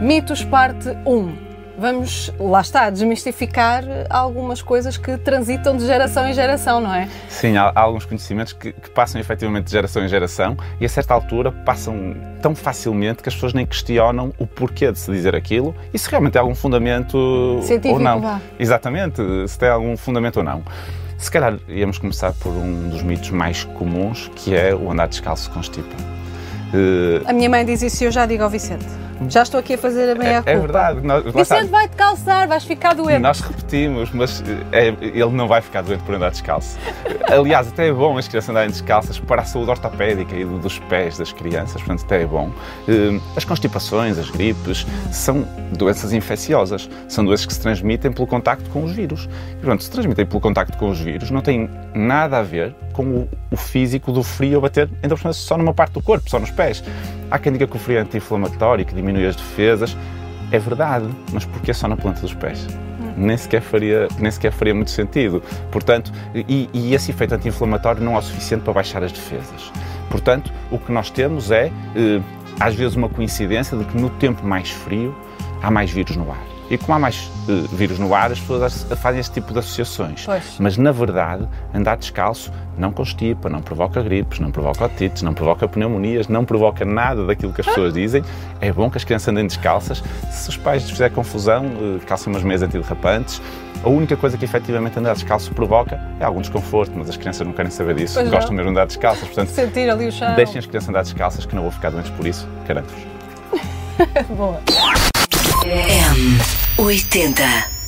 Mitos parte 1. Vamos, lá está, desmistificar algumas coisas que transitam de geração em geração, não é? Sim, há, há alguns conhecimentos que, que, passam efetivamente de geração em geração e a certa altura passam tão facilmente que as pessoas nem questionam o porquê de se dizer aquilo e se realmente tem algum fundamento Científico, ou não. Vá. Exatamente, se tem algum fundamento ou não. Se calhar íamos começar por um dos mitos mais comuns, que é o andar descalço com estipa. Uh... A minha mãe diz isso e eu já digo ao Vicente. Já estou aqui a fazer a meia é, culpa. É verdade. Nós, Vicente vai-te calçar, vais ficar doente. Nós repetimos, mas é, ele não vai ficar doente por andar descalço. Aliás, até é bom as crianças andarem descalças para a saúde ortopédica e dos pés das crianças, portanto, até é bom. As constipações, as gripes, são doenças infecciosas. São doenças que se transmitem pelo contacto com os vírus. E, pronto, se transmitem pelo contacto com os vírus, não tem nada a ver com o, o físico do frio a bater, ainda por cima, só numa parte do corpo, só nos pés. Há quem diga que o frio é anti-inflamatório, que diminui as defesas. É verdade, mas porquê só na planta dos pés? Nem sequer, faria, nem sequer faria muito sentido. Portanto, e, e esse efeito anti-inflamatório não é o suficiente para baixar as defesas. Portanto, o que nós temos é, eh, às vezes, uma coincidência de que no tempo mais frio há mais vírus no ar. E como há mais uh, vírus no ar, as pessoas fazem esse tipo de associações. Pois. Mas, na verdade, andar descalço não constipa, não provoca gripes, não provoca otites, não provoca pneumonias, não provoca nada daquilo que as pessoas dizem. É bom que as crianças andem descalças. Se os pais lhes fizerem confusão, uh, calcem umas meias antiderrapantes. A única coisa que efetivamente andar descalço provoca é algum desconforto, mas as crianças não querem saber disso, pois gostam não. mesmo de andar descalças. Portanto, Sentir ali o chão. Deixem as crianças andar descalças que não vou ficar doentes por isso, garanto-vos. Boa. M80